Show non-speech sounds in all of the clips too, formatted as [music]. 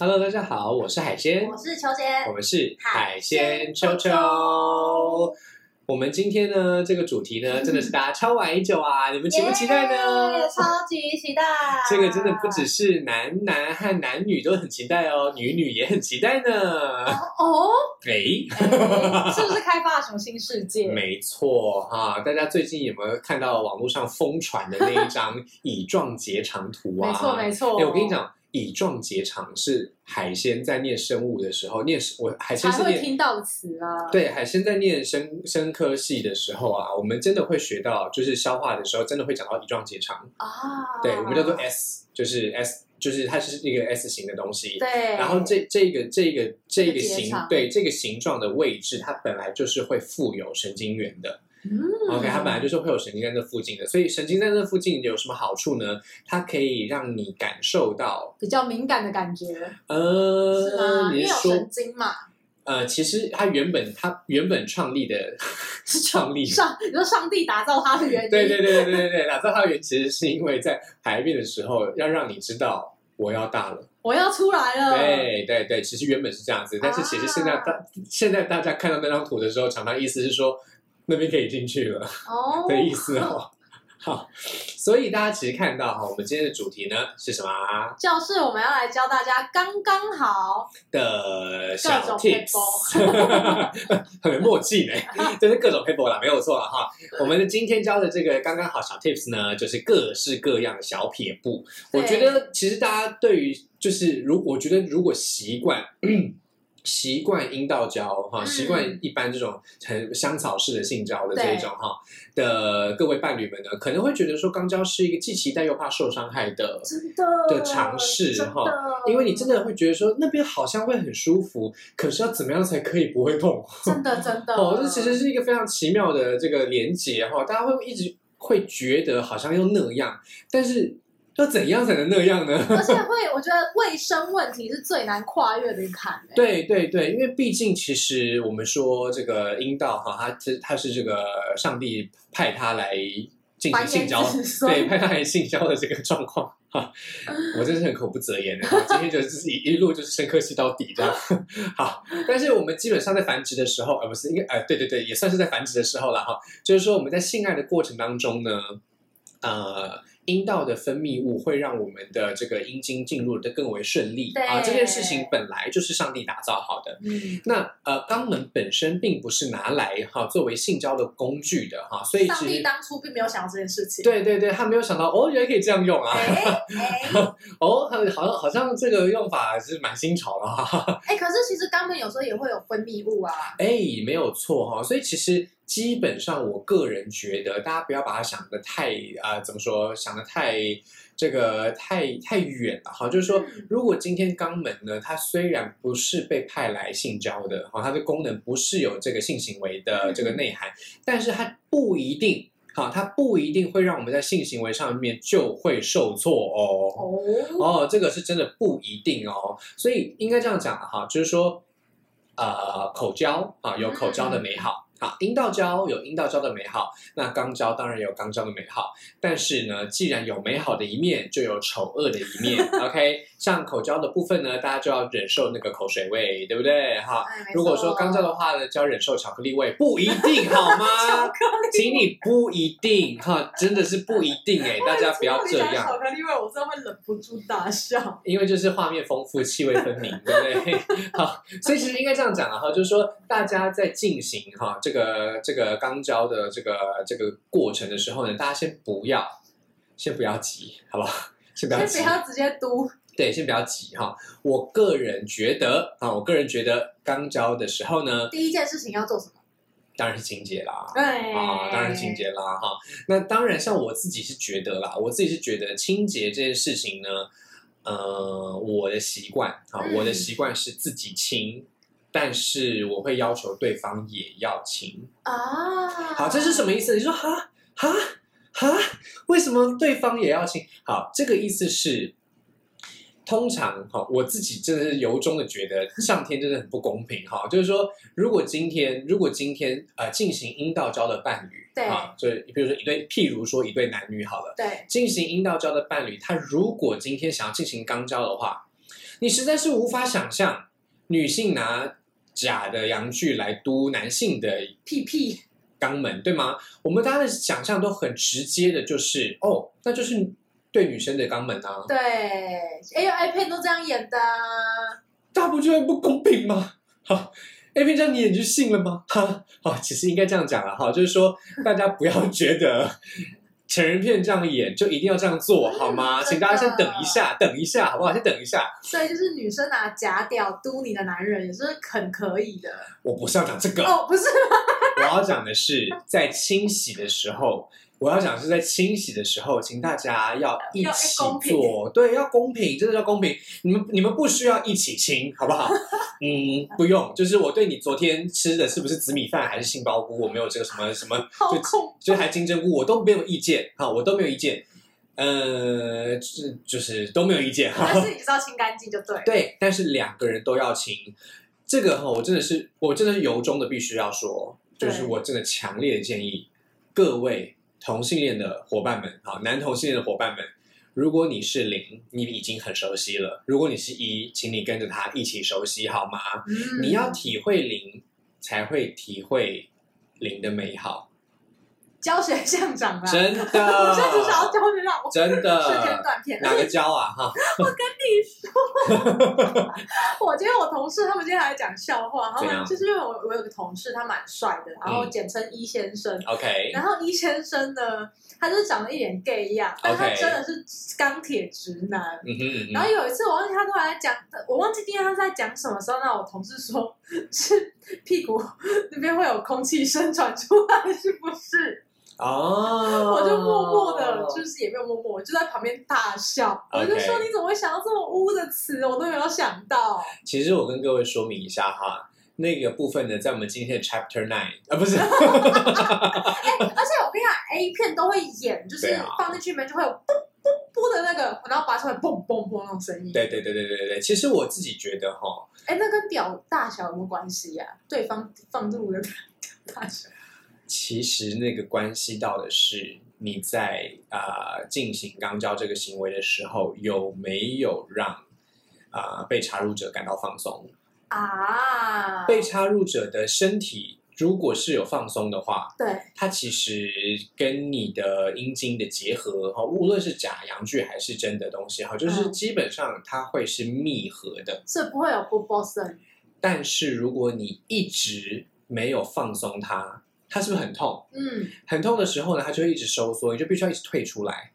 Hello，大家好，我是海鲜我，是秋姐我。们是海鲜鲜秋秋。我们今天呢，这个主题呢，真的是大家超玩已久啊！[laughs] 你们期不期待呢耶？超级期待！这个真的不只是男男和男女都很期待哦，女女也很期待呢。哦，哎，哎是不是开发了什么新世界？[laughs] 没错哈，大家最近有没有看到网络上疯传的那一张 [laughs] 乙状结肠图啊？没错没错。哎，我跟你，讲，乙状结肠是海鲜在念生物的时候念，我海鲜会是念听到的词啊。对海鲜在念生生科系的时候啊，我们真的会学到，就是消化的时候真的会讲到乙状结肠，啊，对我们叫做 S，就是 S，就是它是一个 S 型的东西。对，然后这这个这个这个形对这个形状的位置，它本来就是会富有神经元的。嗯 OK，它本来就是会有神经在那附近的，所以神经在那附近有什么好处呢？它可以让你感受到，比较敏感的感觉，呃，是吗？因为有你是说神经嘛，呃，其实它原本它原本创立的是 [laughs] 创立上你说上帝打造它的原因，对对对对对对对，打造它的原因其实是因为在排便的时候要让你知道我要大了。我要出来了。对对对，其实原本是这样子，但是其实现在大、现在大家看到那张图的时候，常常意思是说那边可以进去了哦的意思哦。[laughs] 好，所以大家其实看到哈，我们今天的主题呢是什么啊？就是我们要来教大家刚刚好的小各种 tips，[laughs] 很默契呢，就是各种 paper 啦，没有错了哈。我们今天教的这个刚刚好小 tips 呢，就是各式各样的小撇步。我觉得其实大家对于就是如我觉得如果习惯。习惯阴道交哈，嗯。习惯一般这种很香草式的性交的这一种哈的各位伴侣们呢，可能会觉得说肛交是一个既期待又怕受伤害的真的的尝试哈因为你真的会觉得说那边好像会很舒服，可是要怎么样才可以不会痛？真的 [laughs] 真的。哦，这其实是一个非常奇妙的这个连接哈，大家会一直会觉得好像又那样，但是要怎样才能那样呢？而且会，我觉得卫生问题是最难跨越的一坎、欸。对对对，因为毕竟其实我们说这个阴道哈，它是它是这个上帝派它来进行性交，[laughs] 对，派它来性交的这个状况哈，我真是很口不择言的。今天就是一一路就是深刻吸到底这样。好，但是我们基本上在繁殖的时候，呃，不是应该呃，对对对，也算是在繁殖的时候了哈。就是说我们在性爱的过程当中呢，呃。阴道的分泌物会让我们的这个阴茎进入的更为顺利对啊，这件事情本来就是上帝打造好的。嗯，那呃，肛门本身并不是拿来哈作为性交的工具的哈，所以上帝当初并没有想到这件事情。对对对，他没有想到哦，原来可以这样用啊，[laughs] 哦，好像好像这个用法是蛮新潮的哈，哎，可是其实肛门有时候也会有分泌物啊。哎，没有错哈，所以其实基本上我个人觉得，大家不要把它想的太啊、呃怎么说，想的太这个太太远了哈，就是说嗯，如果今天肛门呢，它虽然不是被派来性交的哈，它的功能不是有这个性行为的这个内涵，但是它不一定。好，它不一定会让我们在性行为上面就会受挫哦。哦，哦，这个是真的不一定哦，所以应该这样讲哈，就是说，呃，口交啊有口交的美好，好，阴道交有阴道交的美好，那肛交当然有肛交的美好，但是呢，既然有美好的一面，就有丑恶的一面，OK，像口交的部分呢，大家就要忍受那个口水味，对不对？哈，哎如果说错肛交的话呢，就要忍受巧克力味，不一定好吗？[laughs] 巧克力请你不一定哈，真的是不一定哎，[laughs] 大家不要这样。巧克力味，我真的会忍不住大笑。因为就是画面丰富、气味分明，对不对？[laughs] 好，所以其实应该这样讲啊，哈，就是说大家在进行哈这个这个肛交的这个这个过程的时候呢，大家先不要，先不要急，好不好？先不要急先不，要直接嘟，对，先不要急哈。我个人觉得啊，我个人觉得刚交的时候呢，第一件事情要做什么？当然是清洁啦，对啊，当然是清洁啦，哈。那当然，像我自己是觉得啦，我自己是觉得清洁这件事情呢，呃，我的习惯啊，嗯我的习惯是自己清，但是我会要求对方也要清。啊。好，这是什么意思？你说哈哈哈，为什么对方也要清？好，这个意思是。通常哈，我自己真的是由衷的觉得上天真的很不公平哈。就是说，如果今天如果今天呃进行阴道交的伴侣，对啊，就是比如说一对，譬如说一对男女好了，对，进行阴道交的伴侣，他如果今天想要进行肛交的话，你实在是无法想象女性拿假的阳具来嘟男性的屁屁，肛门，对吗？我们大家的想象都很直接的，就是哦，那就是对女生的肛门啊，对，哎呦 A 片都这样演的啊，大不觉得不公平吗？好，A 片这样你演就信了吗？哈，好，其实应该这样讲了哈，就是说大家不要觉得成人片这样演就一定要这样做好吗？嗯请大家先等一下，等一下好不好？先等一下，所以就是女生拿假屌嘟你的男人也是很可以的。我不是要讲这个，哦，不是，我要讲的是在清洗的时候。我要讲是在清洗的时候，请大家要一起做，对，要公平，真的要公平。你们你们不需要一起清，好不好？[laughs] 嗯，不用。就是我对你昨天吃的是不是紫米饭还是杏鲍菇，我没有这个什么什么，就就还金针菇，我都没有意见哈，我都没有意见。呃，就是就是都没有意见哈。但是你知道清干净就对。对，但是两个人都要清，这个哈，我真的是，我真的是由衷的必须要说，就是我真的强烈的建议各位同性恋的伙伴们，好，男同性恋的伙伴们，如果你是零，你已经很熟悉了；如果你是一，请你跟着他一起熟悉，好吗？嗯你要体会零，才会体会零的美好，教学相长啊，真的，[laughs] 我现在就想要教学让我真的瞬间。断片。哪个教啊？哈，[laughs] 我跟你说，[laughs] 我今天我同事他们今天来讲笑话，他们就是因为我我有个同事他蛮帅的，然后嗯简称一先生。OK，然后一先生呢，他就是长得一脸 gay 样，但他真的是钢铁直男。嗯哼嗯然哼，后有一次我忘记他突然在讲，我忘记今天他在讲什么时候，那我同事说是 [laughs] 屁股那边会有空气声传出来，是不是？哦，我就默默的，就是也没有默默，我就在旁边大笑。我就说你怎么会想到这么污的词？我都没有想到。其实我跟各位说明一下哈，那个部分呢，在我们今天的 Chapter Nine 啊，不是，哎、而且我跟你讲，A 片都会演，就是放进去里面就会有嘣嘣嘣的那个，然后拔出来嘣嘣嘣那种声音。对对对对对对对。其实我自己觉得哈，哎、那跟表大小有没有关系呀、对方放入的大小。其实那个关系到的是你在啊、呃进行肛交这个行为的时候，有没有让啊、呃被插入者感到放松？啊，被插入者的身体如果是有放松的话，对，它其实跟你的阴茎的结合哈，无论是假阳具还是真的东西哈，就是嗯基本上它会是密合的。所以不会有啵啵声。但是如果你一直没有放松它，它是不是很痛？嗯，很痛的时候呢，它就会一直收缩，你就必须要一直退出来。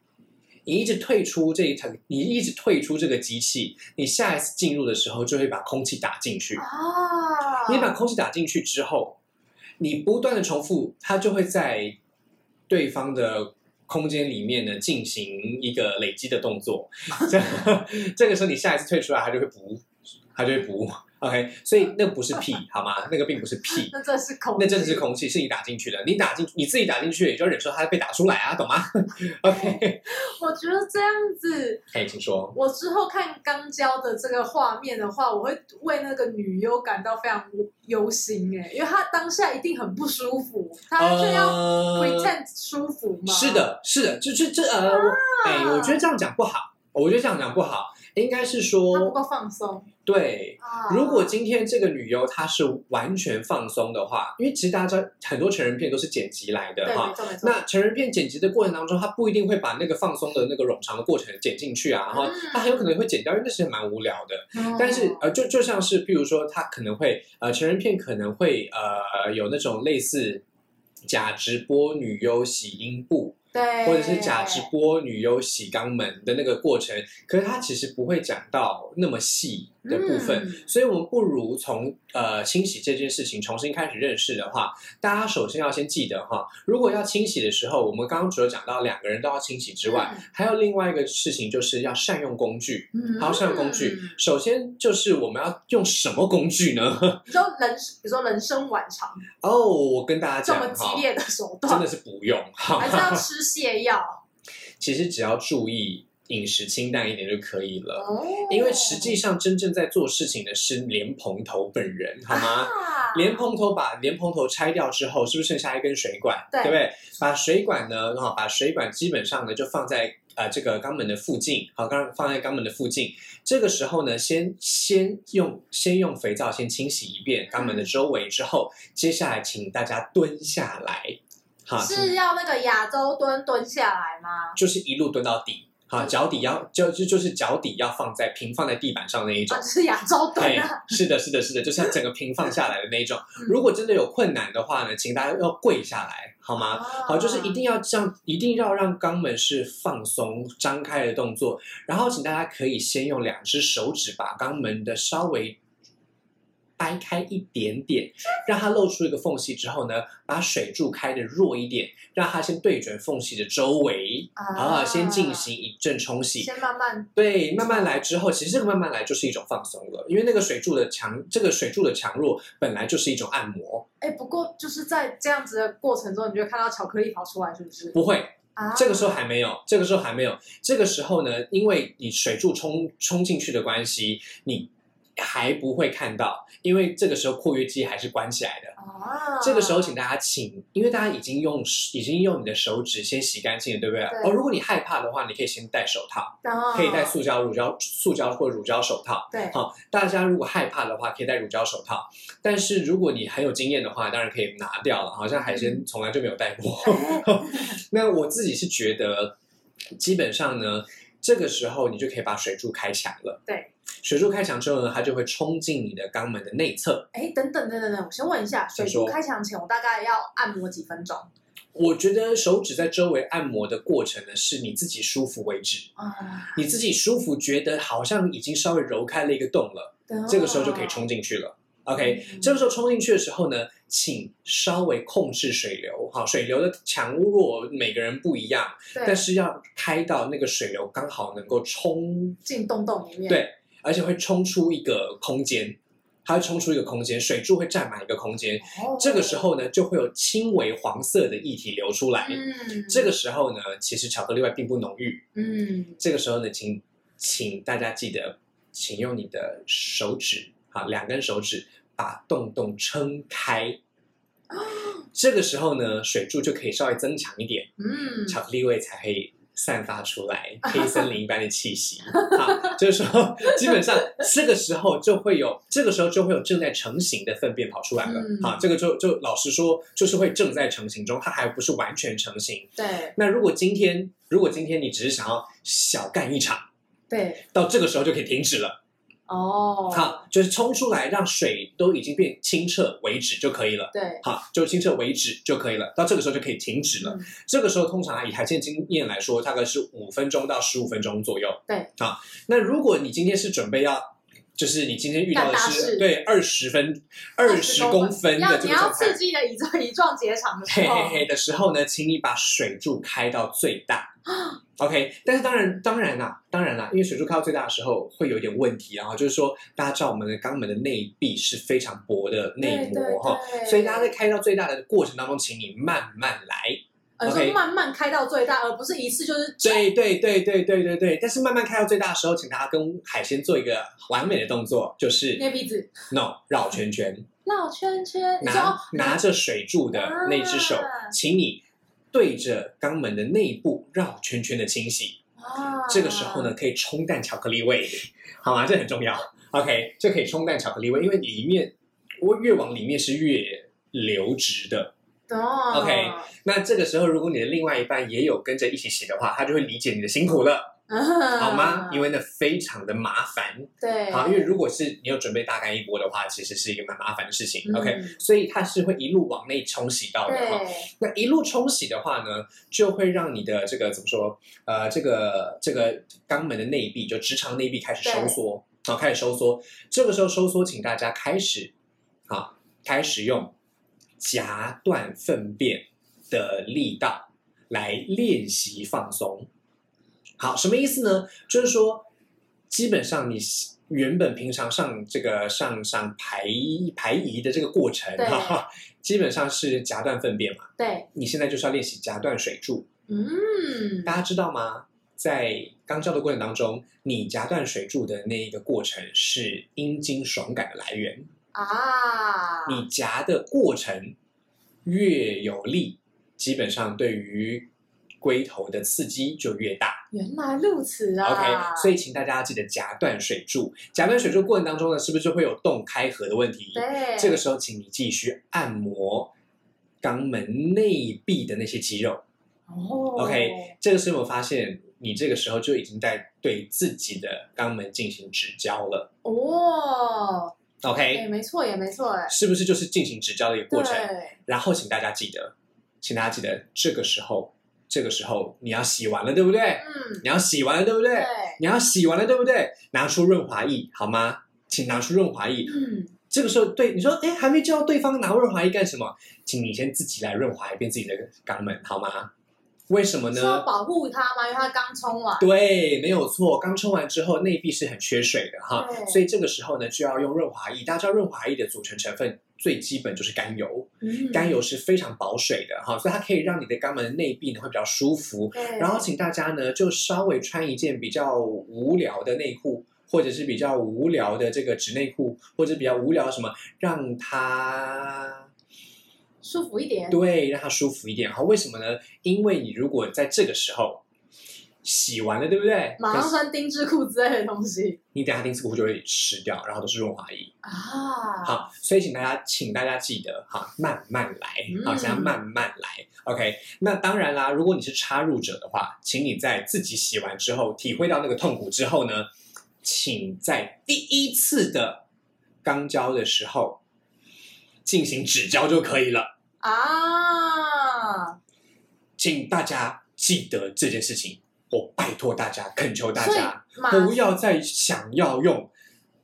你一直退出这一层，你一直退出这个机器，你下一次进入的时候就会把空气打进去。啊，你把空气打进去之后，你不断的重复，它就会在对方的空间里面呢进行一个累积的动作。这 [laughs] 这个时候你下一次退出来，它就会补，它就会补。OK，所以那不是屁好吗？那个并不是屁。[laughs] 那这是空，那真的是空气，是你打进去的。你打进，你自己打进去，也就要忍受它被打出来啊，懂吗？OK，[laughs] 我觉得这样子，可以请说。我之后看刚交的这个画面的话，我会为那个女优感到非常忧心哎，因为她当下一定很不舒服，她却要呃 pretend 舒服吗？是，的，是的，就是这呃，我哎，我觉得这样讲不好，我觉得这样讲不好，应该是说不够放松对。啊。如果今天这个女优她是完全放松的话，因为其实大家知道很多成人片都是剪辑来的，哈那成人片剪辑的过程当中，她不一定会把那个放松的那个冗长的过程剪进去啊，然后嗯它很有可能会剪掉，因为那是蛮无聊的。嗯但是呃，就就像是，譬如说，她可能会呃，成人片可能会呃有那种类似假直播女优洗阴部，对，或者是假直播女优洗肛门的那个过程，可是它其实不会讲到那么细。的部分。嗯所以，我们不如从呃清洗这件事情重新开始认识的话，大家首先要先记得哈，如果要清洗的时候，我们刚刚除了讲到两个人都要清洗之外，嗯还有另外一个事情就是要善用工具。嗯还要善用工具，首先就是我们要用什么工具呢？[laughs] 比如说人，比如说人生晚长哦，我跟大家讲这么，激烈的手段，真的是不用，好还是要吃泻药 [laughs] 其实只要注意饮食清淡一点就可以了。哦。因为实际上真正在做事情的是莲蓬头本人，好吗？啊莲蓬头把莲蓬头拆掉之后，是不是剩下一根水管？对不对？把水管呢，哈，把水管基本上呢就放在呃这个肛门的附近，好，刚放在肛门的附近。这个时候呢，先先用先用肥皂先清洗一遍肛门的周围之后，接下来请大家蹲下来，好，是要那个亚洲蹲蹲下来吗？就是一路蹲到底，好，脚底要就就就是脚底要放在平放在地板上那一种啊，。是亚洲蹲对啊。，是的，是的，是的，就是要整个平放下来的那一种。嗯如果真的有困难的话呢，请大家要跪下来，好吗？好，就是一定要这样，一定要让肛门是放松、张开的动作。然后，请大家可以先用两只手指把肛门的稍微掰开一点点，让它露出一个缝隙之后呢，把水柱开的弱一点，让它先对准缝隙的周围。啊，先进行一阵冲洗。先慢慢。对，慢慢来之后，其实这个慢慢来就是一种放松了，因为那个水柱的强，这个水柱的强弱本来就是一种按摩，哎，不过就是在这样子的过程中，你就会看到巧克力跑出来，是不是？不会，啊，这个时候还没有，这个时候还没有，这个时候呢，因为你水柱冲冲进去的关系，你还不会看到，因为这个时候括约肌还是关起来的。啊，这个时候，请大家请，因为大家已经用已经用你的手指先洗干净了，对不对？对哦，如果你害怕的话，你可以先戴手套，啊可以戴塑胶、乳胶、塑胶或乳胶手套。对好，大家如果害怕的话，可以戴乳胶手套。但是如果你很有经验的话，当然可以拿掉了。好像海嗯鲜从来就没有戴过。[laughs] [laughs] 那我自己是觉得，基本上呢，这个时候你就可以把水柱开墙了。对，水柱开墙之后呢，它就会冲进你的肛门的内侧。哎，等等等等等，我先问一下，水柱开墙前，我大概要按摩几分钟我觉得手指在周围按摩的过程呢，是你自己舒服为止。啊？你自己舒服，觉得好像已经稍微揉开了一个洞了，这个时候就可以冲进去了。OK，嗯这个时候冲进去的时候呢，请稍微控制水流，好，水流的强弱每个人不一样，但是要开到那个水流刚好能够冲，进洞洞里面，对，而且会冲出一个空间，它会冲出一个空间，水柱会占满一个空间，哦，这个时候呢，就会有轻微黄色的液体流出来。嗯，这个时候呢，其实巧克力味并不浓郁，嗯这个时候呢，请请大家记得，请用你的手指，啊，两根手指把洞洞撑开。这个时候呢，水柱就可以稍微增强一点，嗯，巧克力味才会散发出来，[laughs] 黑森林一般的气息。好，就是说，基本上这个时候就会有，这个时候就会有正在成型的粪便跑出来了。嗯好，这个就就老实说，就是会正在成型中，它还不是完全成型。对那如果今天，如果今天你只是想要小干一场，对到这个时候就可以停止了。哦，好，就是冲出来，让水都已经变清澈为止就可以了。对，好，就清澈为止就可以了。到这个时候就可以停止了。嗯这个时候通常以海鲜经验来说，大概是五分钟到十五分钟左右。对，好，那如果你今天是准备要，就是你今天遇到的是对二十分、二十公分的要你要这个状态刺，激的乙状乙状结肠的时候，嘿嘿嘿的时候呢，请你把水柱开到最大。OK，但是当然，当然啦，当然啦，因为水柱开到最大的时候会有一点问题，然后就是说，大家知道我们的肛门的内壁是非常薄的内膜哈，所以大家在开到最大的过程当中，请你慢慢来。呃，OK？慢慢开到最大，而不是一次就是对对对对对对对，但是慢慢开到最大的时候，请大家跟海鲜做一个完美的动作，就是捏鼻子、no 绕圈圈，绕圈圈，拿哦拿着水柱的那只手啊，请你对着肛门的内部绕圈圈的清洗。啊，这个时候呢，可以冲淡巧克力味，好吗？这很重要。OK，这可以冲淡巧克力味，因为里面我越往里面是越流直的。哦 OK 那这个时候，如果你的另外一半也有跟着一起洗的话，他就会理解你的辛苦了，[laughs] 好吗？因为为那非常的麻烦。嗯对，好，因为如果是你有准备大干一波的话，其实是一个蛮麻烦的事情。嗯 OK，所以它是会一路往内冲洗到的哈。那一路冲洗的话呢，就会让你的这个怎么说？呃，这个这个肛门的内壁，就直肠内壁开始收缩，好、开始收缩。这个时候收缩，请大家开始，好，开始用夹断粪便的力道来练习放松。好，什么意思呢？就是说，基本上你原本平常上这个上上排排遗的这个过程，对哈哈，基本上是夹断粪便嘛。对，你现在就是要练习夹断水柱，嗯，大家知道吗？在肛交的过程当中，你夹断水柱的那一个过程是阴茎爽感的来源。啊，你夹的过程越有力，基本上对于龟头的刺激就越大。原来如此啊 OK，所以请大家记得夹断水柱。夹断水柱过程当中呢，是不是就会有洞开合的问题？对，这个时候，请你继续按摩肛门内壁的那些肌肉。哦 OK，这个时候有没有发现，你这个时候就已经在对自己的肛门进行指交了哦，？OK，、哎，没错，也没错，哎，是不是就是进行指交的一个过程？对，然后，请大家记得，请大家记得，这个时候，这个时候你要洗完了，对不对？嗯，你要洗完了，对不对？对，你要洗完了，对不对？拿出润滑液好吗？请拿出润滑液。嗯，这个时候，对你说，哎，还没叫对方拿润滑液干什么？请你先自己来润滑一遍自己的肛门，好吗？为什么呢？是要保护它吗？因为它刚冲完，对，没有错。刚冲完之后，内壁是很缺水的哈，所以这个时候呢，就要用润滑液。大家知道润滑液的组成成分最基本就是甘油，嗯甘油是非常保水的哈，所以它可以让你的肛门的内壁呢会比较舒服。然后请大家呢，就稍微穿一件比较无聊的内裤，或者是比较无聊的这个纸内裤，或者比较无聊什么，让它舒服一点，对让它舒服一点。好，为什么呢？因为你如果在这个时候洗完了，对不对？马上穿丁字裤之类的东西你等下丁字裤就会湿掉，然后都是润滑液。啊，好，所以请大家，请大家记得哈，慢慢来，好，嗯现在慢慢来，OK。那当然啦，如果你是插入者的话，请你在自己洗完之后，体会到那个痛苦之后呢，请在第一次的肛交的时候进行指交就可以了。啊，请大家记得这件事情，我拜托大家，恳求大家，不要再想要用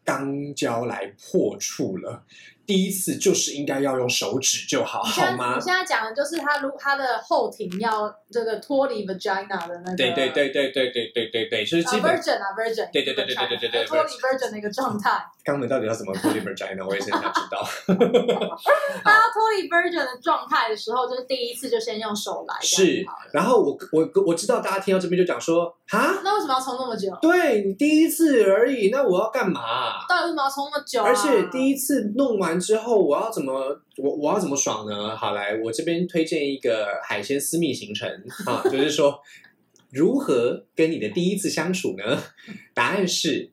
肛交来破处了。第一次就是应该要用手指就好，好吗你？现在讲的就是他如他的后庭要这个脱离 vagina 的那个，对对对对对对对对对，就是啊基本 virgin 啊 virgin，对对对对对对对对脱离 virgin 的一个状态。肛门到底要怎么脱离 vagina，我也是很想知道。它要脱离 virgin 的状态的时候，就是第一次就先用手来，是。然后我我我知道大家听到这边就讲说，哈，那为什么要冲那么久？对你第一次而已，那我要干嘛？到底为什么要冲那么久、啊？而且第一次弄完之后，我要怎么我我要怎么爽呢？好来，我这边推荐一个海鲜私密行程啊，[laughs] 就是说如何跟你的第一次相处呢？答案是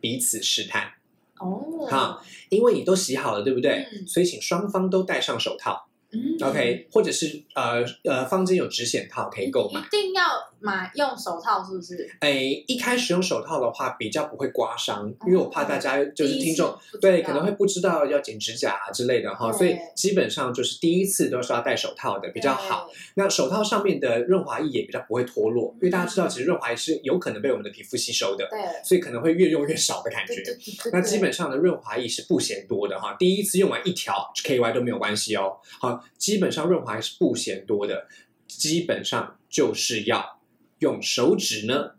彼此试探，哦，好因为你都洗好了，对不对？嗯所以请双方都戴上手套、嗯 o k 或者是呃呃，坊间有指显套可以购买一。定要买用手套，是不是？哎，一开始用手套的话比较不会刮伤，因为我怕大家就是听众对可能会不知道要剪指甲啊之类的哈，所以基本上就是第一次都是要戴手套的比较好。。那手套上面的润滑液也比较不会脱落，因为大家知道其实润滑液是有可能被我们的皮肤吸收的，对所以可能会越用越少的感觉。[laughs] 那基本上的润滑液是不嫌多的哈，第一次用完一条 KY 都没有关系哦。好，基本上润滑液是不嫌多的，基本上就是要用手指呢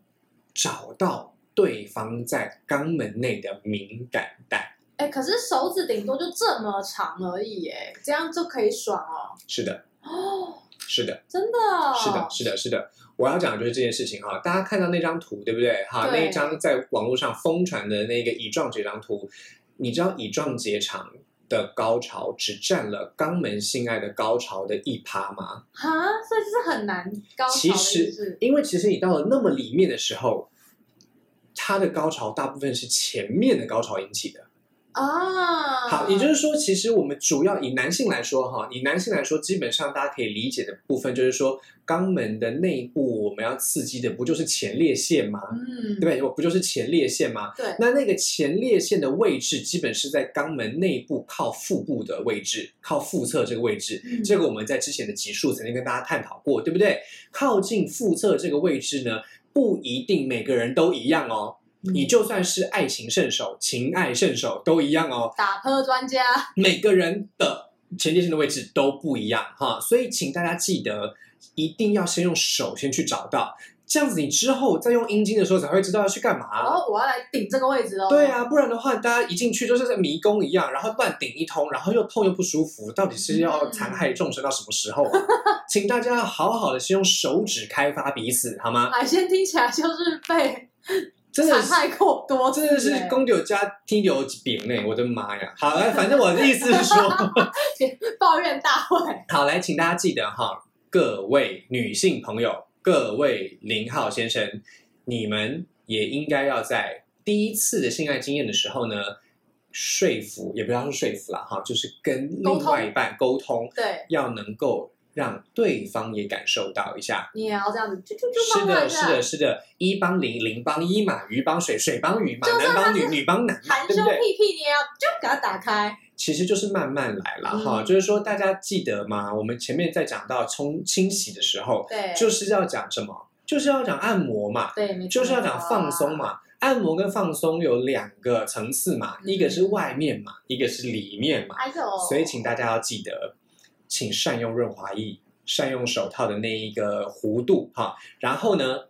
找到对方在肛门内的敏感带。哎、可是手指顶多就这么长而已，哎，这样就可以爽哦。是的，哦，是的，真的、哦，是的，是的，是的。我要讲的就是这件事情哈，大家看到那张图对不对？哈，那一张在网络上疯传的那个乙状结肠图，你知道乙状结肠的高潮只占了肛门性爱的高潮的一趴吗？哈，所以这是很难高潮其实，因为其实你到了那么里面的时候，它的高潮大部分是前面的高潮引起的。啊。好，也就是说，其实我们主要以男性来说，哈，以男性来说，基本上大家可以理解的部分就是说，肛门的内部我们要刺激的不就是前列腺吗？嗯，对不对？我不就是前列腺吗？对那那个前列腺的位置，基本是在肛门内部靠腹部的位置，靠腹侧这个位置。嗯这个我们在之前的集数曾经跟大家探讨过，对不对？靠近腹侧这个位置呢，不一定每个人都一样哦。嗯你就算是爱情圣手、情爱圣手都一样哦。打破专家，每个人的前列腺的位置都不一样哈，所以请大家记得，一定要先用手先去找到，这样子你之后再用阴茎的时候才会知道要去干嘛。然后我要来顶这个位置哦。对，啊，不然的话，大家一进去就是在迷宫一样，然后乱顶一通，然后又痛又不舒服，到底是要残害众生到什么时候啊？[laughs] 请大家要好好的先用手指开发彼此，好吗？海鲜听起来就是被真的害过多真的是欸公牛加听牛饼呢，我的妈呀！好，来，反正我的意思是说，[laughs] 抱怨大会。[laughs] 好来，请大家记得哈，各位女性朋友，各位零号先生，你们也应该要在第一次的性爱经验的时候呢，说服也不要说说服了，哈，就是跟另外一半沟通，对，要能够让对方也感受到一下。你也要这样子，就就就是的，一下是的，是的，一帮零，零帮一嘛，鱼帮水，水帮鱼嘛，就算男帮女，是女帮男嘛，含胸对不对？屁屁，你也要就给他打开。其实就是慢慢来啦，嗯哈，就是说大家记得吗？我们前面在讲到冲清洗的时候，对，就是要讲什么？就是要讲按摩嘛，对，没错就是要讲放松。嘛。按摩跟放松有两个层次嘛，嗯一个是外面嘛，一个是里面嘛。哎呦，所以请大家要记得，请善用润滑液，善用手套的那一个弧度哈。然后呢，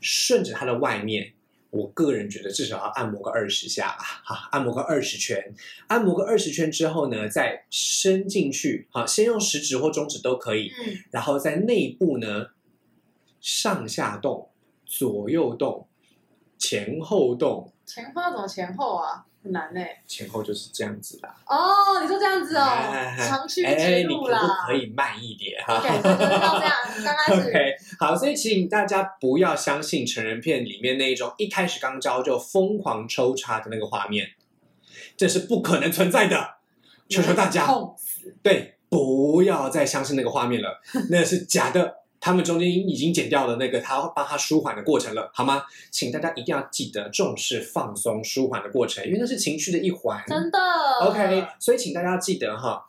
顺着它的外面，我个人觉得至少要按摩个二十下吧，哈，按摩个二十圈。按摩个二十圈之后呢，再伸进去，好，先用食指或中指都可以，嗯，然后在内部呢上下动、左右动、前后动，前后要怎么前后啊？很难呢。前后就是这样子啦。哦，你说这样子哦哎，长驱哎，直你可不。可以慢一点哈就是要这样，刚开始 [laughs] OK，好，所以请大家不要相信成人片里面那一种一开始刚交就疯狂抽查的那个画面，这是不可能存在的。求求大家。对，不要再相信那个画面了，那是假的。他们中间已经剪掉了那个他帮他舒缓的过程了，好吗？请大家一定要记得重视放松舒缓的过程，因为那是情绪的一环。真的。OK，所以请大家记得哈，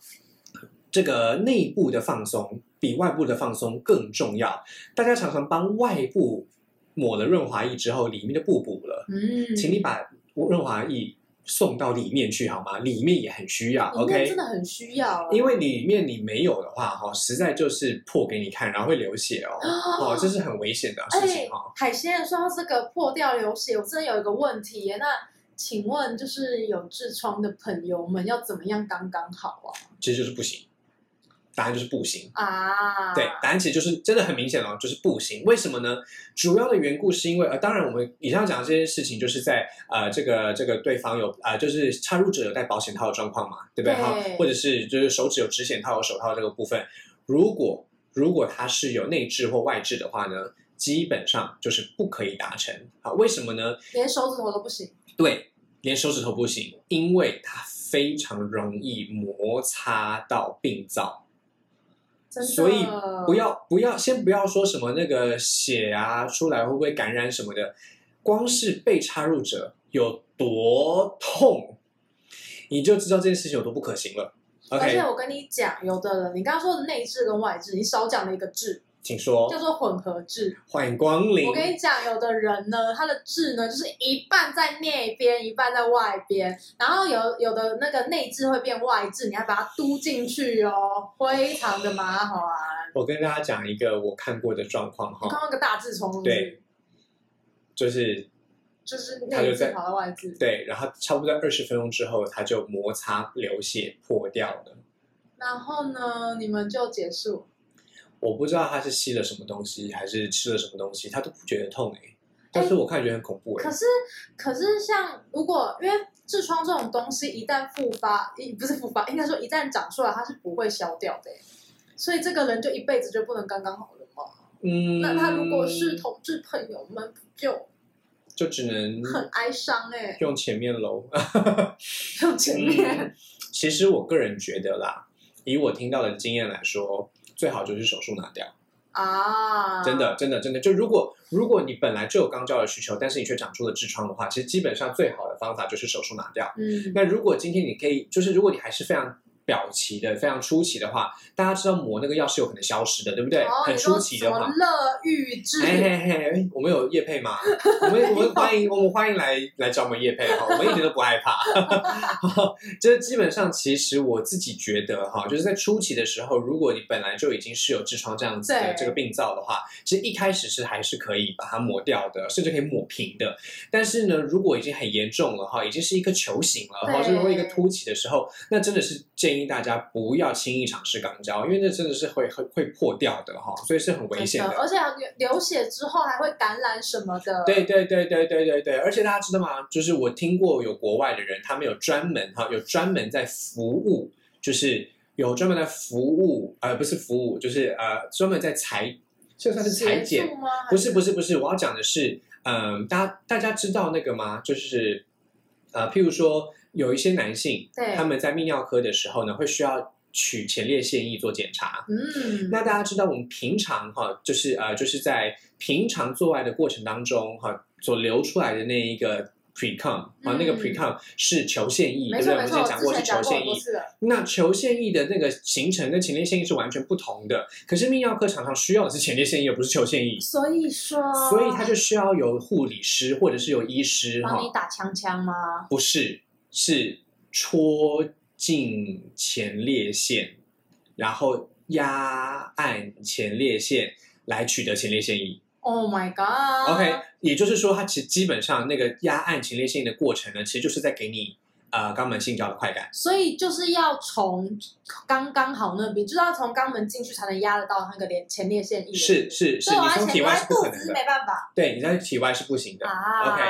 这个内部的放松比外部的放松更重要。大家常常帮外部抹了润滑液之后，里面的不补了，嗯，请你把润滑液送到里面去好吗？里面也很需要。OK，真的很需要啊，因为里面你没有的话，哈，实在就是破给你看，然后会流血哦，[gasps] 哦，这是很危险的事情哈。海鲜说到这个破掉流血，我真的有一个问题耶。那请问，就是有痔疮的朋友们要怎么样刚刚好啊其实就是不行，答案就是不行。啊？啊，对，答案其实就是真的很明显哦，就是不行。为什么呢？主要的缘故是因为呃，当然我们以上讲的这些事情，就是在呃这个这个对方有呃就是插入者有戴保险套的状况嘛，对不对？对哈，或者是就是手指有指险套和手套这个部分，如果如果它是有内置或外置的话呢，基本上就是不可以达成。好，为什么呢？连手指头都不行。对，连手指头不行，因为它非常容易摩擦到病灶。所以不要不要先不要说什么那个血啊出来会不会感染什么的，光是被插入者有多痛，你就知道这件事情有多不可行了。而且我跟你讲，有的人，你刚刚说的内痔跟外痔，你少讲了一个痔，请说叫，做混合痣。欢迎光临我。跟你讲，有的人呢，他的痣呢，就是一半在内边，一半在外边，然后有有的那个内痣会变外痣，你要把它嘟进去哦，非常的麻烦。我跟大家讲一个我看过的状况你哈，看那个大痔虫是不对是？就是就是他就在内痔跑到外痔，对，然后差不多在二十分钟之后，它就摩擦流血破掉了。然后呢，你们就结束。我不知道他是吸了什么东西，还是吃了什么东西，他都不觉得痛哎、但是我看觉得很恐怖哎、可是，可是像如果因为痔疮这种东西一旦复发，一不是复发，应该说一旦长出来，它是不会消掉的耶。所以这个人就一辈子就不能刚刚好了吗？嗯，那他如果是同志朋友们，不就就只能很哀伤哎、用前面喽。[laughs] 用前面、嗯其实我个人觉得啦，以我听到的经验来说，最好就是手术拿掉。啊，真的，真的，真的，就如果如果你本来就有肛交的需求，但是你却长出了痔疮的话，其实基本上最好的方法就是手术拿掉。嗯，那如果今天你可以，就是如果你还是非常表期的、非常初期的话，大家知道抹那个药是有可能消失的，对不对？哦，很初期的话，乐玉痣，哎嘿嘿，我们有叶配吗？我们我们欢迎我们欢迎来来找我们叶配哈，我们一点都不害怕。[laughs] 就是基本上，其实我自己觉得哈，就是在初期的时候，如果你本来就已经是有痔疮这样子的这个病灶的话，其实一开始是还是可以把它抹掉的，甚至可以抹平的。但是呢，如果已经很严重了哈，已经是一颗球形了哈，对甚至会一个凸起的时候，那真的是建议大家不要轻易尝试港交，因为那真的是会会会破掉的哈，所以是很危险的。而且流流血之后还会感染什么的，对对对对对对对，而且大家知道吗？就是我听过有国外的人，他们有专门哈，有专门在服务，就是有专门在服务，呃，不是服务，就是呃，专门在裁这个算是裁剪助，吗？不是不是不是，我要讲的是，嗯，大家大家知道那个吗？就是呃，譬如说有一些男性，对他们在泌尿科的时候呢，会需要取前列腺液做检查。嗯，那大家知道，我们平常哈，就是呃，就是在平常做爱的过程当中哈，所流出来的那一个 precum 啊，那个嗯 precum 是球腺液，对不对？我们之前讲过是球腺液。那球腺液的那个形成跟前列腺液是完全不同的，可是泌尿科常常需要的是前列腺液，而不是球腺液。所以说，所以他就需要有护理师或者是有医师哈帮，你打枪枪吗？不是是戳进前列腺，然后压按前列腺来取得前列腺液。Oh my god！OK，也就是说，它其实基本上那个压按前列腺的过程呢，其实就是在给你呃肛门性交的快感。所以就是要从刚刚好那边，就是要从肛门进去才能压得到那个连前列腺液。是是是，你从体外是不可能的，没办法对，你在体外是不行的。啊。OK，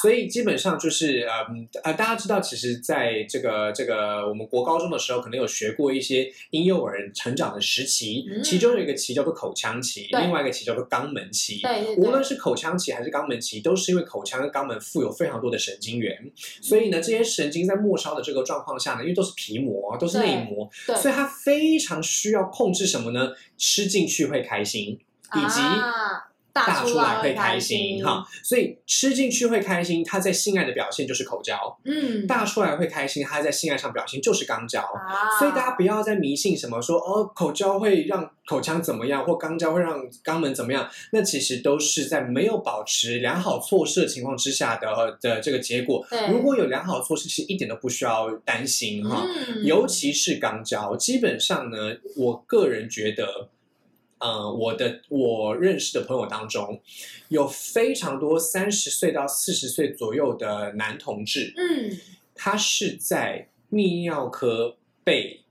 所以基本上就是呃嗯呃，大家知道，其实在这个这个我们国高中的时候，可能有学过一些婴幼儿成长的时期，嗯其中有一个期叫做口腔期，另外一个期叫做肛门期。对对对，无论是口腔期还是肛门期，都是因为口腔跟肛门富有非常多的神经元，所以呢，这些神经在末梢的这个状况下呢，因为都是皮膜，都是内膜，所以它非常需要控制什么呢？吃进去会开心，以及啊大大出来会会开心哈，所以吃进去会开心，他在性爱的表现就是口交；嗯，大出来会开心，他在性爱上表现就是肛交。啊，所以大家不要再迷信什么说哦，口交会让口腔怎么样，或肛交会让肛门怎么样，那其实都是在没有保持良好措施的情况之下的的这个结果。如果有良好措施，其实一点都不需要担心哈。嗯，尤其是肛交，基本上呢，我个人觉得，呃，我的我认识的朋友当中，有非常多三十岁到四十岁左右的男同志，嗯，他是在泌尿科被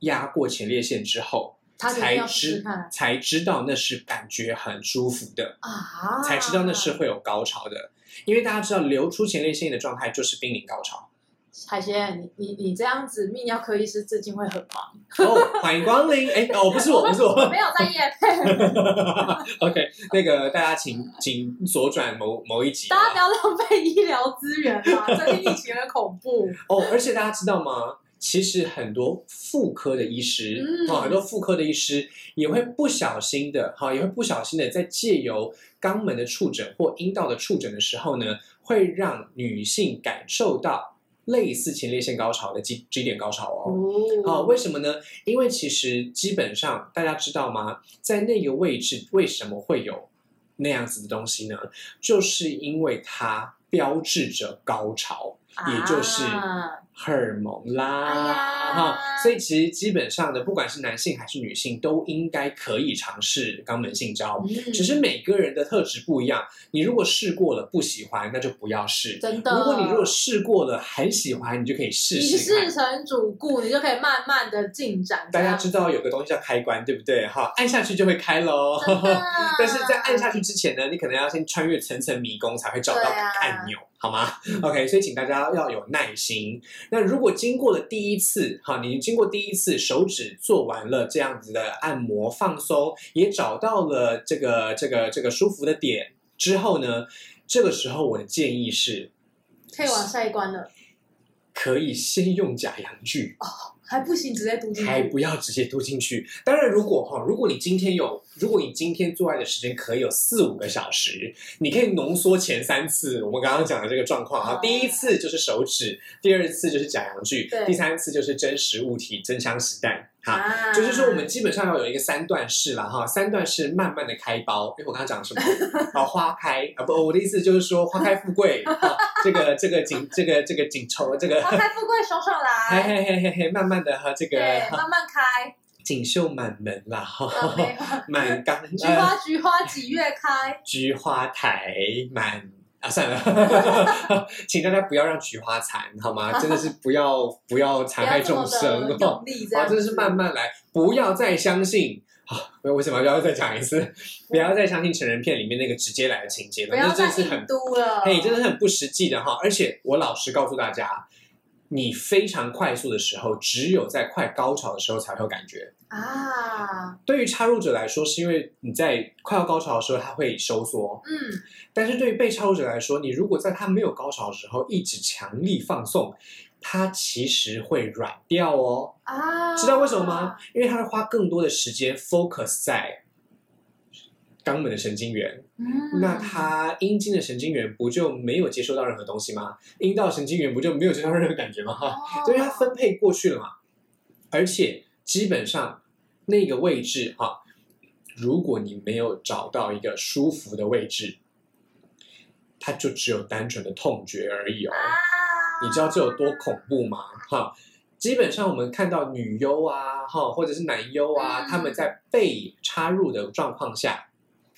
压过前列腺之后，才知才知道那是感觉很舒服的，啊，才知道那是会有高潮的。因为大家知道，流出前列腺液的状态就是濒临高潮。海鲜，你你你这样子，泌尿科医师最近会很忙。哦，欢迎光临！哎，哦，不是我，不是我，我没有在夜配，[laughs] OK，那个大家请请左转某某一集、大家不啊。要浪费医疗资源嘛，最近疫情很恐怖。哦，而且大家知道吗？其实很多妇科的医师，嗯哦，很多妇科的医师也会不小心的，哈、也会不小心的在借由肛门的触诊或阴道的触诊的时候呢，会让女性感受到类似前列腺高潮的几几点高潮哦。哦啊，为什么呢？因为其实基本上大家知道吗？在那个位置为什么会有那样子的东西呢？就是因为它标志着高潮，也就是啊荷尔蒙啦。哈，所以其实基本上呢，不管是男性还是女性，都应该可以尝试肛门性交。嗯只是每个人的特质不一样，你如果试过了不喜欢，那就不要试。真的，如果你如果试过了很喜欢，你就可以试你试看事。成主顾，你就可以慢慢的进展。大家知道有个东西叫开关，对不对？哈，按下去就会开喽。[laughs] 但是在按下去之前呢，你可能要先穿越层层迷宫才会找到按钮，好吗嗯？OK，所以请大家要有耐心。那如果经过了第一次，哈，你经过第一次手指做完了这样子的按摩放松，也找到了这个这个这个舒服的点之后呢，这个时候我的建议是，可以往下一关了，可以先用假阳具。还不行，直接嘟进去还。不要直接嘟进去。当然，如果哈，如果你今天有，如果你今天做爱的时间可以有四五个小时，你可以浓缩前三次我们刚刚讲的这个状况啊。哦第一次就是手指，第二次就是假阳具，第三次就是真实物体真枪实弹。哈，啊就是说我们基本上要有一个三段式啦，哈，三段式慢慢的开包。因为我刚刚讲什么？啊，[laughs] 花开啊，不，我的意思就是说花开富贵，啊，[laughs] 这个这个紧这个这个紧凑这个，花开富贵，爽爽来，嘿嘿嘿嘿嘿，慢慢的哈，这个对，慢慢开。锦绣满门啦，哈啊没有满缸 [laughs] 菊花，菊花几月开？菊花台满啊，算了，请大家不要让菊花残好吗？真的是不要不要残害众生好啊，真的是慢慢来，不要再相信。啊！我为什么要再讲一次？不要再相信成人片里面那个直接来的情节了，那真的是很。嘿，真的是很不实际的哈。而且我老实告诉大家，你非常快速的时候，只有在快高潮的时候才会有感觉。啊，对于插入者来说，是因为你在快要高潮的时候，它会收缩；嗯，但是对于被插入者来说，你如果在他没有高潮的时候一直强力放送，它其实会软掉哦。啊，知道为什么吗？？因为它会花更多的时间 focus 在肛门的神经元，嗯，那它阴茎的神经元不就没有接收到任何东西吗？阴道神经元不就没有接到任何感觉吗？哈、哦，所以它分配过去了嘛。而且基本上那个位置哈、如果你没有找到一个舒服的位置，它就只有单纯的痛觉而已哦。啊，你知道这有多恐怖吗？哈，基本上我们看到女优啊，哈，或者是男优啊，嗯他们在被插入的状况下，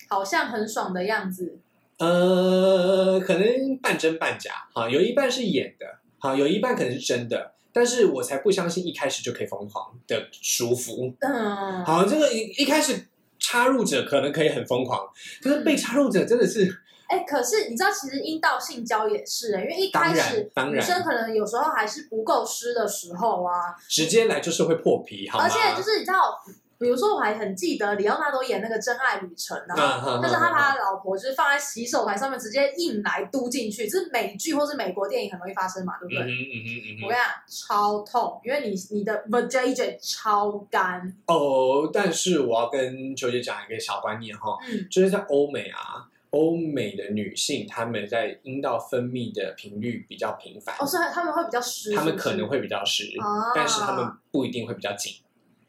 好像很爽的样子，呃，可能半真半假，哈，有一半是演的，哈，有一半可能是真的。但是我才不相信一开始就可以疯狂的舒服。嗯，好，这个一一开始插入者可能可以很疯狂，可是被插入者真的是哎，可是你知道，其实阴道性交也是、因为一开始女生可能有时候还是不够湿的时候啊，直接来就是会破皮，好吗？而且就是你知道，比如说我还很记得李奥纳多演那个《真爱旅程》啊，嗯，嗯但是他嗯把他老婆就是放在洗手台上面，直接硬来嘟进去，这是美剧或是美国电影很容易发生嘛，对不对？嗯哼嗯嗯我跟你讲，超痛，因为你你的 vajayjay 超干，哦，但是我要跟秋姐讲一个小观念哈，嗯，就是在欧美啊，欧美的女性她们在阴道分泌的频率比较频繁，哦，所以他们会比较湿，她们可能会比较湿，啊，但是她们不一定会比较紧。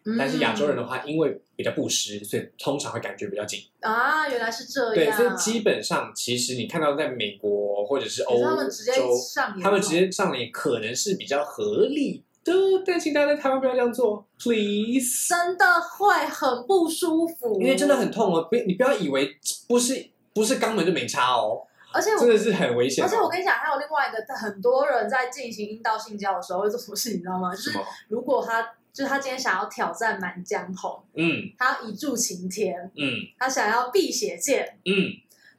嗯，但是亚洲人的话，因为比较不湿，所以通常会感觉比较紧。啊，原来是这样对，所以基本上其实你看到在美国或者是欧洲他们直接洲，上演，他们直接上脸可能是比较合理的，但请大家在台湾不要这样做，please。真的会很不舒服，因为真的很痛哦，不，你不要以为不是不是肛门就没差哦，而且我真的是很危险、哦。而且我跟你讲，还有另外一个，很多人在进行阴道性交的时候会做什么事，你知道吗？就是？如果他就是他今天想要挑战《满江红》，嗯。他要一柱擎天，嗯。他想要辟邪剑，嗯，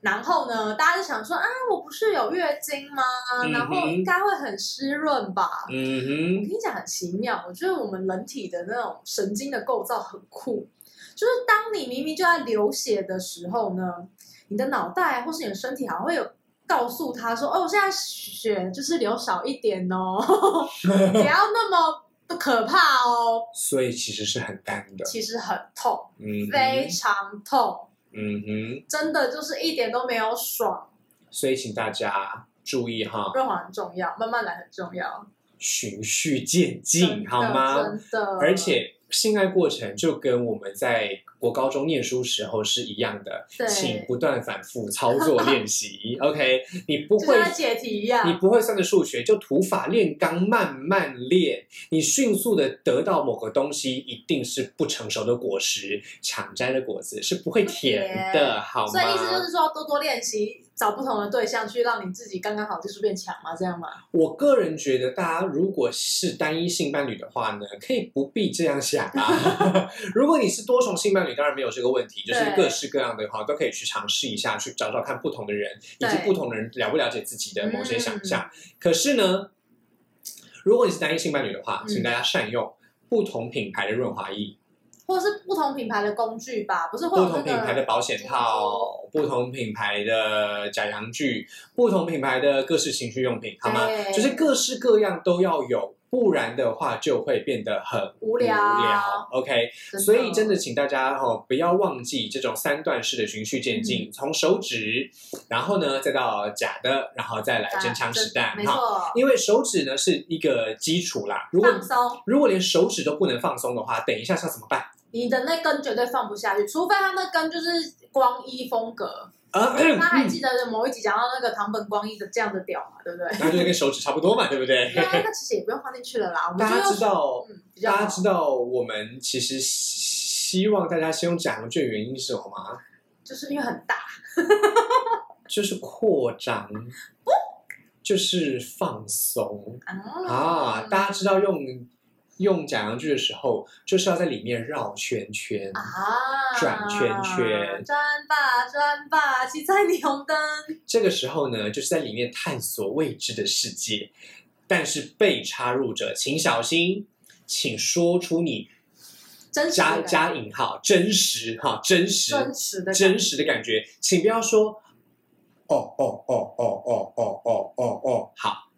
然后呢，大家就想说啊，我不是有月经吗？嗯然后应该会很湿润吧？嗯？我嗯跟你讲，很奇妙。我觉得我们人体的那种神经的构造很酷，就是当你明明就在流血的时候呢，你的脑袋或是你的身体好像会有告诉他说：“哦，我现在血就是流少一点哦，[laughs] 不要那么不可怕哦。所以其实是很干”的，其实很痛，嗯非常痛，嗯哼，真的就是一点都没有爽。所以请大家注意哈，润滑很重要，慢慢来很重要，循序渐进好吗？真的，而且性爱过程就跟我们在国高中念书时候是一样的，请不断反复操作练习。[laughs] OK，你不会解题一样，你不会算的数学，就土法炼钢，慢慢练。你迅速的得到某个东西，一定是不成熟的果实，抢摘的果子是不会甜的，甜好吗？所以意思就是说，多多练习，找不同的对象去让你自己刚刚好技术变强嘛，这样吗？我个人觉得，大家如果是单一性伴侣的话呢，可以不必这样想啊。[laughs] 如果你是多重性伴侣，当然没有这个问题，就是各式各样的话，都可以去尝试一下，去找找看不同的人，以及不同的人了不了解自己的某些想象。嗯可是呢，如果你是单一性伴侣的话，嗯请大家善用不同品牌的润滑液。或者是不同品牌的工具吧，不是会不有那个同品牌的保险套，不同品牌的假阳具，不同品牌的各式情趣用品，好吗？对就是各式各样都要有，不然的话就会变得很无聊无聊 OK，所以真的请大家哦，不要忘记这种三段式的循序渐进，嗯从手指，然后呢再到假的，然后再来真枪实弹啊没哈。错，因为手指呢是一个基础啦，如果放松，如果连手指都不能放松的话，等一下是要怎么办？你的那根绝对放不下去，除非他那根就是光一风格。啊，大家还记得某一集讲到那个唐本光一的这样的屌嘛，对不对？那就是跟手指差不多嘛，对不对？对啊，那其实也不用放进去了啦，大家知道，大家知道我们其实希望大家先用假阳具的原因是什么吗？就是因为很大，就是扩张，就是放松啊！大家知道用用假洋具的时候，就是要在里面绕圈圈。啊，转圈圈转吧转吧，七彩霓虹灯，这个时候呢，就是在里面探索未知的世界。但是被插入者请小心，请说出你加真实的感觉加引号真实哈真实真实的真实的感觉，请不要说哦哦哦哦哦哦哦哦哦好，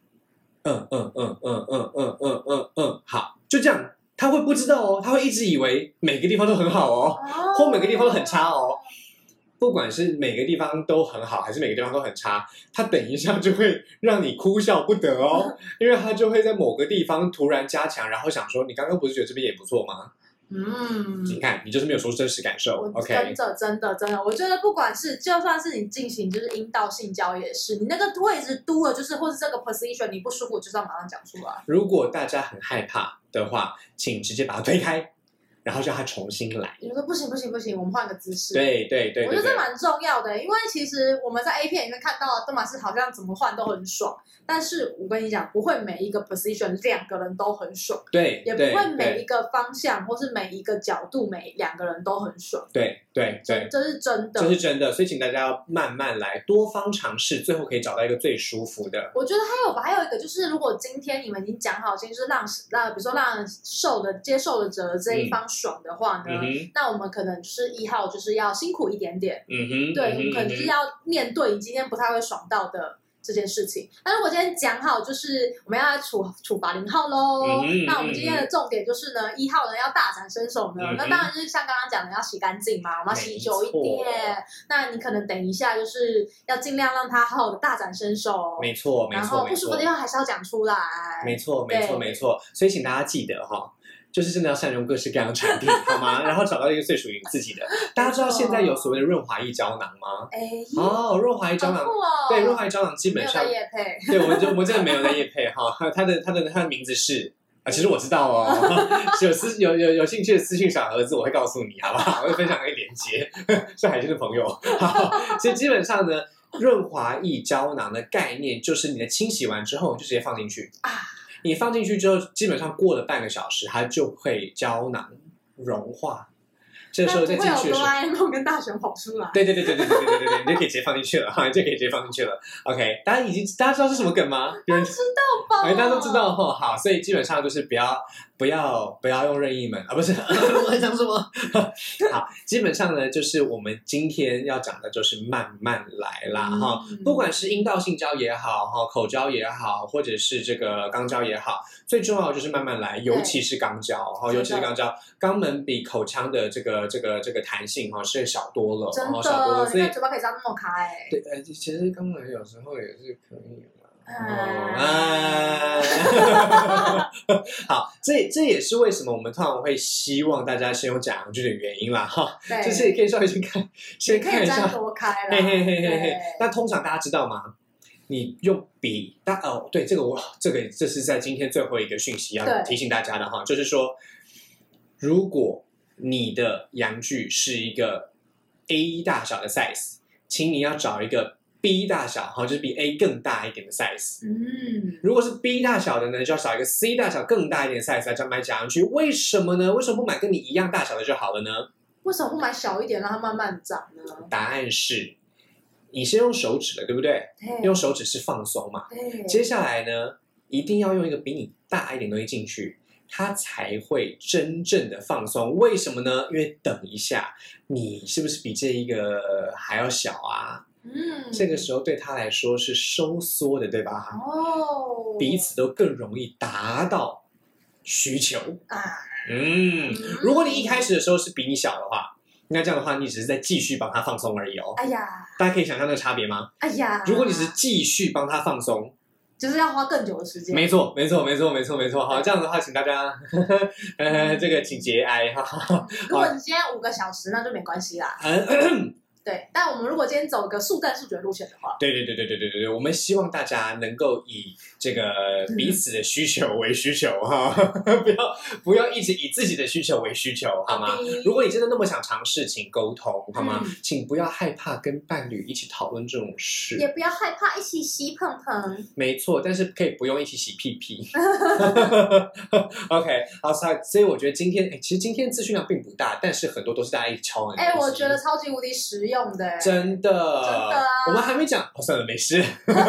嗯嗯嗯嗯嗯嗯嗯嗯嗯好，就这样，他会不知道哦，他会一直以为每个地方都很好哦，哦或每个地方都很差哦。不管是每个地方都很好，还是每个地方都很差，他等一下就会让你哭笑不得哦，因为他就会在某个地方突然加强，然后想说，你刚刚不是觉得这边也不错吗？嗯，你看，你就是没有说出真实感受我，OK？真的真的真的，我觉得不管是就算是你进行就是阴道性交也是，你那个位置嘟了，就是或是这个 position 你不舒服，就是要马上讲出来。如果大家很害怕的话，请直接把它推开，然后叫他重新来。你就说不行不行不行，我们换个姿势。对对对我觉得这蛮重要的，因为其实我们在 A 片里面看到的，都马是好像怎么换都很爽，但是我跟你讲，不会每一个 position 两个人都很爽，对对也不会每一个方向或是每一个角度每两个人都很爽，对对对，这是真的。这是真的。所以请大家要慢慢来，多方尝试，最后可以找到一个最舒服的。我觉得还有吧，还有一个就是，如果今天你们已经讲好，今天就是让让，比如说让受的接受的者这一方爽的话呢，嗯，那我们可能就是一号就是要辛苦一点点，嗯哼，对，嗯我们可能就是要面对你今天不太会爽到的这件事情。那如果今天讲好，就是我们要来处处罚零号喽。嗯那我们今天的重点就是呢，一号呢要大展身手呢。嗯那当然就是像刚刚讲的，要洗干净嘛，我们要洗久一没点。那你可能等一下就是要尽量让他好好的大展身手。没错没然错然后不舒服的地，方还是要讲出来。没错没错没错。所以请大家记得哈。就是真的要善用各式各样的产品，好吗？[laughs] 然后找到一个最属于自己的。大家知道现在有所谓的润滑液胶囊吗？哎，哦，润滑液胶囊！对，润滑液胶囊基本上对我们就我们真的没有在液配哈。它的它的它的名字是啊，其实我知道哦，[laughs] 有私有有有兴趣的私信小盒子，我会告诉你，好不好？我会分享那个链接，[laughs] 是海鲜的朋友。好，所以基本上呢，润滑液胶囊的概念就是你的清洗完之后，就直接放进去啊。你放进去之后，基本上过了半个小时，它就会胶囊融化。这时候再进去的时候，啦 A 梦跟大雄跑出来。对对对对对对对对对对，你就可以直接放进去了哈，[laughs] 你就可以直接放进去了。OK，大家已经大家知道是什么梗吗？有人知道吧？哎，大家都知道哈，好，所以基本上就是不要不要不要用任意门啊，不是 [laughs] 我在讲什么？好，基本上呢，就是我们今天要讲的就是慢慢来啦哈，嗯不管是阴道性交也好哈，口交也好，或者是这个肛交也好，最重要的就是慢慢来，尤其是肛交哈，尤其是肛交，肛门比口腔的这个这个这个弹性哈是小多了，然后小多了，所以嘴巴可以张那么开，对，呃，其实肛门有时候也是可以啦。嗯啊，[laughs] 好，这这也是为什么我们通常会希望大家先用假阳具的原因啦，哈，对，就是可以稍微先看，先看一下，多开了，嘿嘿嘿嘿嘿对。那通常大家知道吗？你用笔，大哦，对，这个我这个这是在今天最后一个讯息要 [laughs] 提醒大家的哈，就是说，如果你的阳具是一个 A 大小的 size，请你要找一个 B 大小，哈，就是比 A 更大一点的 size。嗯，如果是 B 大小的呢，就要找一个 C 大小更大一点的 size 来买假阳具。为什么呢？为什么不买跟你一样大小的就好了呢？为什么不买小一点，让它慢慢长呢？答案是，你先用手指了，对不对？对用手指是放松嘛。接下来呢，一定要用一个比你大一点东西进去，它才会真正的放松。为什么呢？因为等一下，你是不是比这一个还要小啊？嗯，这个时候对他来说是收缩的，对吧？哦，彼此都更容易达到需求。啊，嗯，如果你一开始的时候是比你小的话，那这样的话，你只是在继续帮他放松而已哦。哎呀，大家可以想象那个差别吗？哎呀，如果你是继续帮他放松，就是要花更久的时间，没错，没错，没错，没错，没错。好，这样的话，请大家，呃，[laughs] 这个请节哀哈。如果你今天五个小时，那就没关系啦。嗯，[clears throat] 对，但我们如果今天走个速战速决路线的话，对对对对对对对对，我们希望大家能够以这个彼此的需求为需求哈，[laughs] 不要不要一直以自己的需求为需求，好吗？如果你真的那么想尝试，请沟通好吗？嗯请不要害怕跟伴侣一起讨论这种事。也不要害怕一起洗碰碰。没错，但是可以不用一起洗屁屁。[laughs] [laughs] OK，好，所以所以我觉得今天，哎，其实今天资讯量并不大，但是很多都是大家一起敲完的哎，我觉得超级无敌实用的，真的，真的啊我们还没讲，哦，算了，没事。我觉得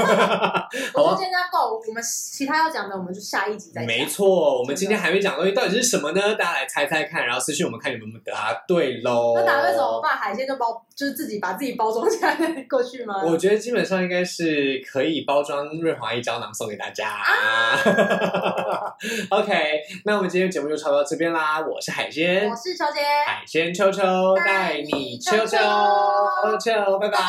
好啊今天够我们其他要讲的，我们就下一集再讲。没错，我们今天还没讲的东西到底是什么呢？大家来猜猜看，然后私信我们看你们有没有答对喽。那答对怎么办？海鲜就包，就是自己把自己包装起来 [laughs] 过去吗？我觉得基本上应该是可以包装润滑液胶囊送给大家。[laughs] OK，那我们今天节目就差不多到这边啦。我是海鲜我，是秋姐，海鲜秋秋带你秋秋秋，拜拜。